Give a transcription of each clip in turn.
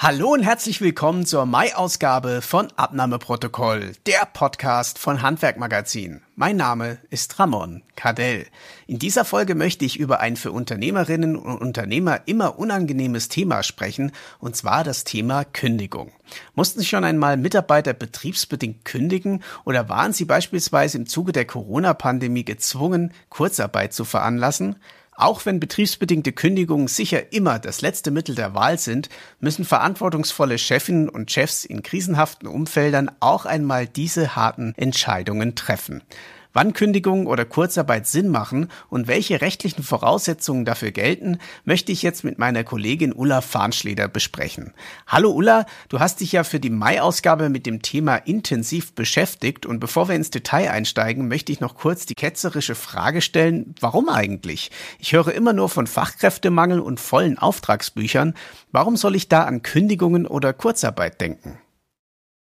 Hallo und herzlich willkommen zur Mai-Ausgabe von Abnahmeprotokoll, der Podcast von Handwerkmagazin. Mein Name ist Ramon Cardell. In dieser Folge möchte ich über ein für Unternehmerinnen und Unternehmer immer unangenehmes Thema sprechen, und zwar das Thema Kündigung. Mussten Sie schon einmal Mitarbeiter betriebsbedingt kündigen oder waren Sie beispielsweise im Zuge der Corona-Pandemie gezwungen, Kurzarbeit zu veranlassen? Auch wenn betriebsbedingte Kündigungen sicher immer das letzte Mittel der Wahl sind, müssen verantwortungsvolle Chefinnen und Chefs in krisenhaften Umfeldern auch einmal diese harten Entscheidungen treffen wann Kündigung oder Kurzarbeit Sinn machen und welche rechtlichen Voraussetzungen dafür gelten, möchte ich jetzt mit meiner Kollegin Ulla Farnschleder besprechen. Hallo Ulla, du hast dich ja für die Mai-Ausgabe mit dem Thema intensiv beschäftigt und bevor wir ins Detail einsteigen, möchte ich noch kurz die ketzerische Frage stellen, warum eigentlich? Ich höre immer nur von Fachkräftemangel und vollen Auftragsbüchern. Warum soll ich da an Kündigungen oder Kurzarbeit denken?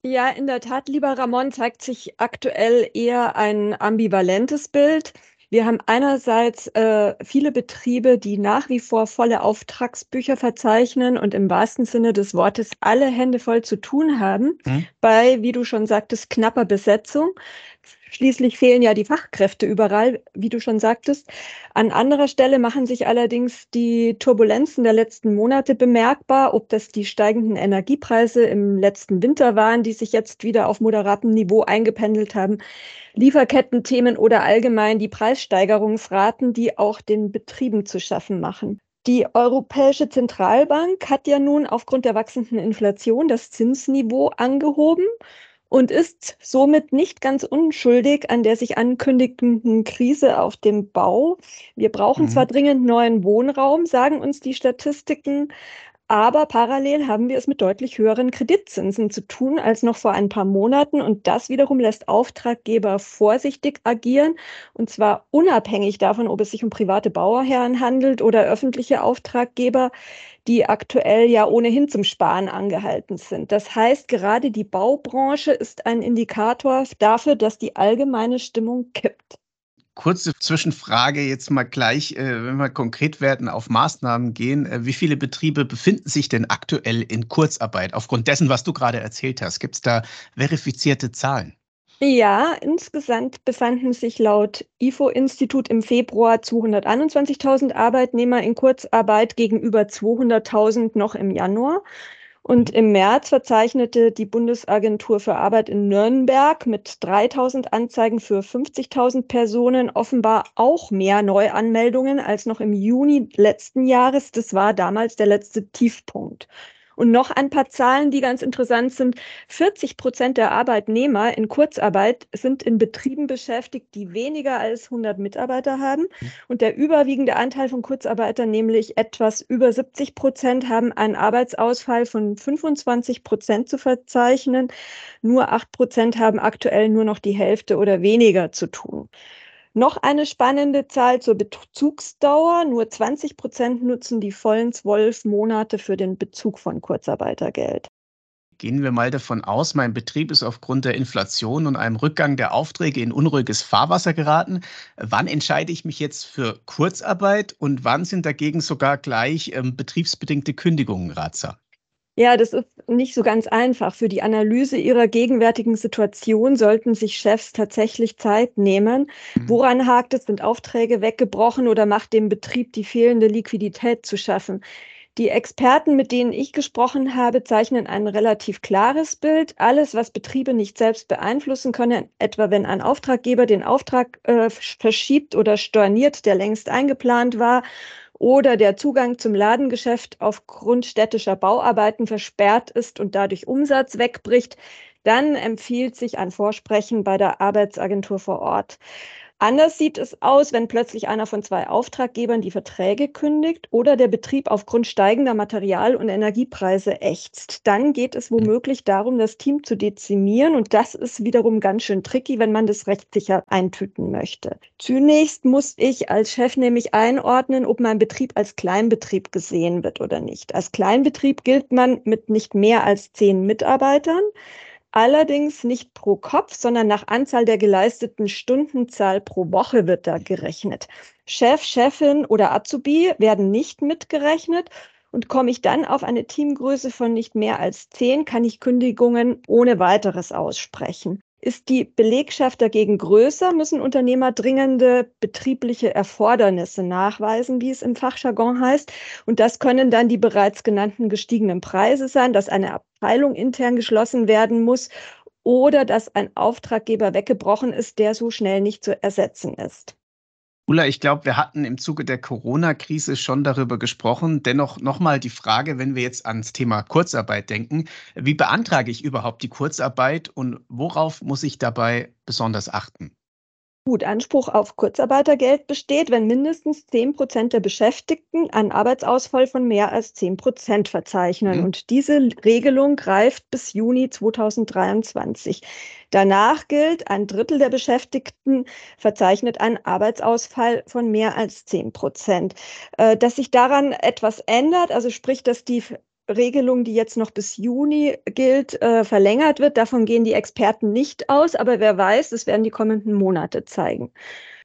Ja, in der Tat, lieber Ramon, zeigt sich aktuell eher ein ambivalentes Bild. Wir haben einerseits äh, viele Betriebe, die nach wie vor volle Auftragsbücher verzeichnen und im wahrsten Sinne des Wortes alle Hände voll zu tun haben, mhm. bei, wie du schon sagtest, knapper Besetzung. Schließlich fehlen ja die Fachkräfte überall, wie du schon sagtest. An anderer Stelle machen sich allerdings die Turbulenzen der letzten Monate bemerkbar, ob das die steigenden Energiepreise im letzten Winter waren, die sich jetzt wieder auf moderatem Niveau eingependelt haben, Lieferkettenthemen oder allgemein die Preissteigerungsraten, die auch den Betrieben zu schaffen machen. Die Europäische Zentralbank hat ja nun aufgrund der wachsenden Inflation das Zinsniveau angehoben und ist somit nicht ganz unschuldig an der sich ankündigenden Krise auf dem Bau. Wir brauchen mhm. zwar dringend neuen Wohnraum, sagen uns die Statistiken, aber parallel haben wir es mit deutlich höheren Kreditzinsen zu tun als noch vor ein paar Monaten. Und das wiederum lässt Auftraggeber vorsichtig agieren. Und zwar unabhängig davon, ob es sich um private Bauherren handelt oder öffentliche Auftraggeber, die aktuell ja ohnehin zum Sparen angehalten sind. Das heißt, gerade die Baubranche ist ein Indikator dafür, dass die allgemeine Stimmung kippt kurze Zwischenfrage jetzt mal gleich, äh, wenn wir konkret werden, auf Maßnahmen gehen. Äh, wie viele Betriebe befinden sich denn aktuell in Kurzarbeit aufgrund dessen, was du gerade erzählt hast? Gibt es da verifizierte Zahlen? Ja, insgesamt befanden sich laut IFO-Institut im Februar 221.000 Arbeitnehmer in Kurzarbeit gegenüber 200.000 noch im Januar. Und im März verzeichnete die Bundesagentur für Arbeit in Nürnberg mit 3000 Anzeigen für 50.000 Personen offenbar auch mehr Neuanmeldungen als noch im Juni letzten Jahres. Das war damals der letzte Tiefpunkt. Und noch ein paar Zahlen, die ganz interessant sind. 40 Prozent der Arbeitnehmer in Kurzarbeit sind in Betrieben beschäftigt, die weniger als 100 Mitarbeiter haben. Und der überwiegende Anteil von Kurzarbeitern, nämlich etwas über 70 Prozent, haben einen Arbeitsausfall von 25 Prozent zu verzeichnen. Nur 8 Prozent haben aktuell nur noch die Hälfte oder weniger zu tun. Noch eine spannende Zahl zur Bezugsdauer. Nur 20 Prozent nutzen die vollen zwölf Monate für den Bezug von Kurzarbeitergeld. Gehen wir mal davon aus, mein Betrieb ist aufgrund der Inflation und einem Rückgang der Aufträge in unruhiges Fahrwasser geraten. Wann entscheide ich mich jetzt für Kurzarbeit und wann sind dagegen sogar gleich ähm, betriebsbedingte Kündigungen ratsam? Ja, das ist nicht so ganz einfach. Für die Analyse ihrer gegenwärtigen Situation sollten sich Chefs tatsächlich Zeit nehmen. Mhm. Woran hakt es? Sind Aufträge weggebrochen oder macht dem Betrieb die fehlende Liquidität zu schaffen? Die Experten, mit denen ich gesprochen habe, zeichnen ein relativ klares Bild. Alles, was Betriebe nicht selbst beeinflussen können, etwa wenn ein Auftraggeber den Auftrag äh, verschiebt oder storniert, der längst eingeplant war, oder der Zugang zum Ladengeschäft aufgrund städtischer Bauarbeiten versperrt ist und dadurch Umsatz wegbricht, dann empfiehlt sich ein Vorsprechen bei der Arbeitsagentur vor Ort. Anders sieht es aus, wenn plötzlich einer von zwei Auftraggebern die Verträge kündigt oder der Betrieb aufgrund steigender Material- und Energiepreise ächzt. Dann geht es womöglich darum, das Team zu dezimieren und das ist wiederum ganz schön tricky, wenn man das rechtssicher eintüten möchte. Zunächst muss ich als Chef nämlich einordnen, ob mein Betrieb als Kleinbetrieb gesehen wird oder nicht. Als Kleinbetrieb gilt man mit nicht mehr als zehn Mitarbeitern. Allerdings nicht pro Kopf, sondern nach Anzahl der geleisteten Stundenzahl pro Woche wird da gerechnet. Chef, Chefin oder Azubi werden nicht mitgerechnet. Und komme ich dann auf eine Teamgröße von nicht mehr als zehn, kann ich Kündigungen ohne weiteres aussprechen. Ist die Belegschaft dagegen größer, müssen Unternehmer dringende betriebliche Erfordernisse nachweisen, wie es im Fachjargon heißt. Und das können dann die bereits genannten gestiegenen Preise sein, dass eine Abteilung intern geschlossen werden muss oder dass ein Auftraggeber weggebrochen ist, der so schnell nicht zu ersetzen ist. Ulla, ich glaube, wir hatten im Zuge der Corona-Krise schon darüber gesprochen. Dennoch nochmal die Frage, wenn wir jetzt ans Thema Kurzarbeit denken, wie beantrage ich überhaupt die Kurzarbeit und worauf muss ich dabei besonders achten? Gut, Anspruch auf Kurzarbeitergeld besteht, wenn mindestens 10 Prozent der Beschäftigten einen Arbeitsausfall von mehr als 10 Prozent verzeichnen. Mhm. Und diese Regelung greift bis Juni 2023. Danach gilt, ein Drittel der Beschäftigten verzeichnet einen Arbeitsausfall von mehr als 10 Prozent. Äh, dass sich daran etwas ändert, also sprich, dass die Regelung, die jetzt noch bis Juni gilt, äh, verlängert wird. Davon gehen die Experten nicht aus, aber wer weiß, das werden die kommenden Monate zeigen.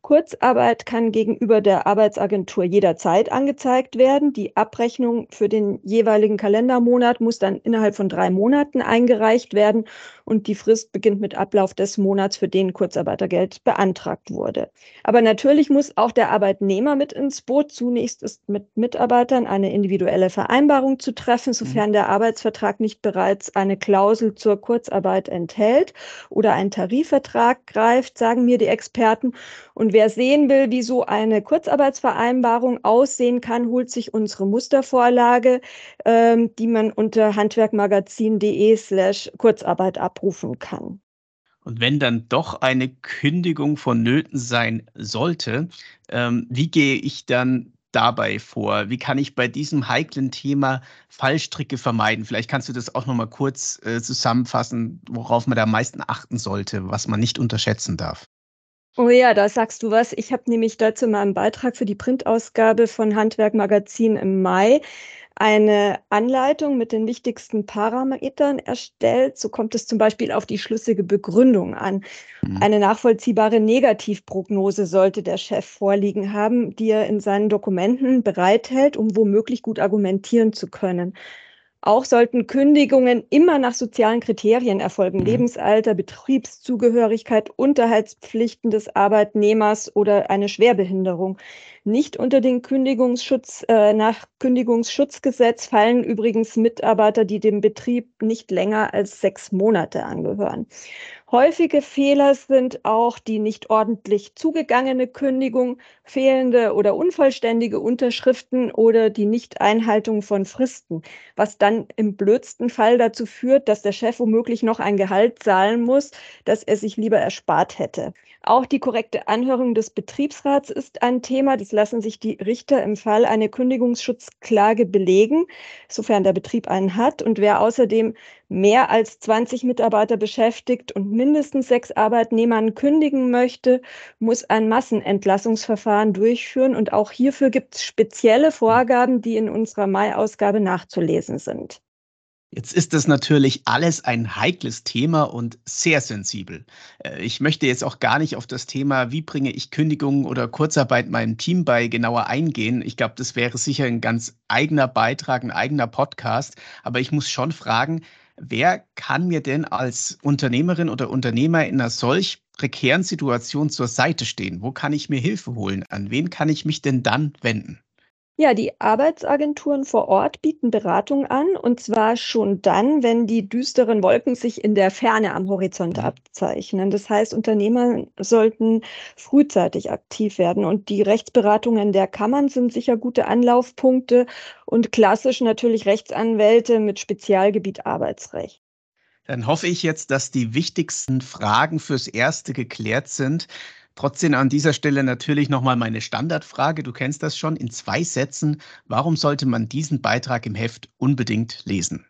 Kurzarbeit kann gegenüber der Arbeitsagentur jederzeit angezeigt werden. Die Abrechnung für den jeweiligen Kalendermonat muss dann innerhalb von drei Monaten eingereicht werden und die Frist beginnt mit Ablauf des Monats, für den Kurzarbeitergeld beantragt wurde. Aber natürlich muss auch der Arbeitnehmer mit ins Boot. Zunächst ist mit Mitarbeitern eine individuelle Vereinbarung zu treffen, sofern mhm. der Arbeitsvertrag nicht bereits eine Klausel zur Kurzarbeit enthält oder ein Tarifvertrag greift, sagen mir die Experten. Und wer sehen will, wie so eine Kurzarbeitsvereinbarung aussehen kann, holt sich unsere Mustervorlage, ähm, die man unter handwerkmagazin.de slash Kurzarbeit abrufen kann. Und wenn dann doch eine Kündigung vonnöten sein sollte, ähm, wie gehe ich dann dabei vor? Wie kann ich bei diesem heiklen Thema Fallstricke vermeiden? Vielleicht kannst du das auch noch mal kurz äh, zusammenfassen, worauf man da am meisten achten sollte, was man nicht unterschätzen darf. Oh ja, da sagst du was. Ich habe nämlich dazu mal einen Beitrag für die Printausgabe von Handwerk Magazin im Mai eine Anleitung mit den wichtigsten Parametern erstellt. So kommt es zum Beispiel auf die schlüssige Begründung an. Mhm. Eine nachvollziehbare Negativprognose sollte der Chef vorliegen haben, die er in seinen Dokumenten bereithält, um womöglich gut argumentieren zu können. Auch sollten Kündigungen immer nach sozialen Kriterien erfolgen. Mhm. Lebensalter, Betriebszugehörigkeit, Unterhaltspflichten des Arbeitnehmers oder eine Schwerbehinderung. Nicht unter den Kündigungsschutz, äh, nach Kündigungsschutzgesetz fallen übrigens Mitarbeiter, die dem Betrieb nicht länger als sechs Monate angehören. Häufige Fehler sind auch die nicht ordentlich zugegangene Kündigung, fehlende oder unvollständige Unterschriften oder die Nichteinhaltung von Fristen, was dann im blödsten Fall dazu führt, dass der Chef womöglich noch ein Gehalt zahlen muss, das er sich lieber erspart hätte. Auch die korrekte Anhörung des Betriebsrats ist ein Thema. Das lassen sich die Richter im Fall einer Kündigungsschutzklage belegen, sofern der Betrieb einen hat. Und wer außerdem mehr als 20 Mitarbeiter beschäftigt und mindestens sechs Arbeitnehmern kündigen möchte, muss ein Massenentlassungsverfahren durchführen. Und auch hierfür gibt es spezielle Vorgaben, die in unserer Mai-Ausgabe nachzulesen sind. Jetzt ist das natürlich alles ein heikles Thema und sehr sensibel. Äh, ich möchte jetzt auch gar nicht auf das Thema, wie bringe ich Kündigungen oder Kurzarbeit meinem Team bei, genauer eingehen. Ich glaube, das wäre sicher ein ganz eigener Beitrag, ein eigener Podcast. Aber ich muss schon fragen, wer kann mir denn als Unternehmerin oder Unternehmer in einer solch prekären Situation zur Seite stehen? Wo kann ich mir Hilfe holen? An wen kann ich mich denn dann wenden? Ja, die Arbeitsagenturen vor Ort bieten Beratung an, und zwar schon dann, wenn die düsteren Wolken sich in der Ferne am Horizont mhm. abzeichnen. Das heißt, Unternehmer sollten frühzeitig aktiv werden. Und die Rechtsberatungen der Kammern sind sicher gute Anlaufpunkte und klassisch natürlich Rechtsanwälte mit Spezialgebiet Arbeitsrecht. Dann hoffe ich jetzt, dass die wichtigsten Fragen fürs Erste geklärt sind. Trotzdem an dieser Stelle natürlich nochmal meine Standardfrage. Du kennst das schon in zwei Sätzen. Warum sollte man diesen Beitrag im Heft unbedingt lesen?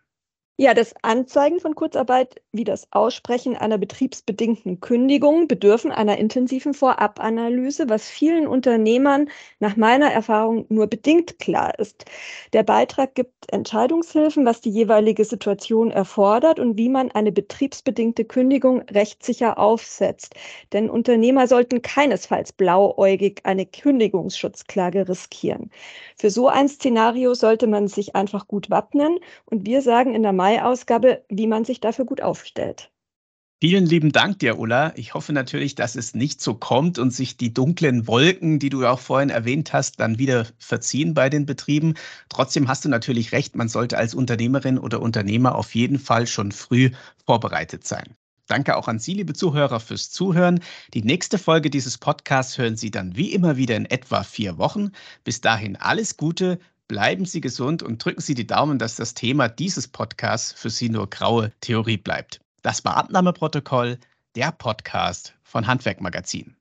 Ja, das Anzeigen von Kurzarbeit wie das Aussprechen einer betriebsbedingten Kündigung bedürfen einer intensiven Vorabanalyse, was vielen Unternehmern nach meiner Erfahrung nur bedingt klar ist. Der Beitrag gibt Entscheidungshilfen, was die jeweilige Situation erfordert und wie man eine betriebsbedingte Kündigung rechtssicher aufsetzt. Denn Unternehmer sollten keinesfalls blauäugig eine Kündigungsschutzklage riskieren. Für so ein Szenario sollte man sich einfach gut wappnen und wir sagen in der Mai-Ausgabe, wie man sich dafür gut aufstellt. Vielen lieben Dank dir, Ulla. Ich hoffe natürlich, dass es nicht so kommt und sich die dunklen Wolken, die du auch vorhin erwähnt hast, dann wieder verziehen bei den Betrieben. Trotzdem hast du natürlich recht, man sollte als Unternehmerin oder Unternehmer auf jeden Fall schon früh vorbereitet sein. Danke auch an Sie, liebe Zuhörer, fürs Zuhören. Die nächste Folge dieses Podcasts hören Sie dann wie immer wieder in etwa vier Wochen. Bis dahin alles Gute, Bleiben Sie gesund und drücken Sie die Daumen, dass das Thema dieses Podcasts für Sie nur graue Theorie bleibt. Das war Abnahmeprotokoll, der Podcast von Handwerkmagazin.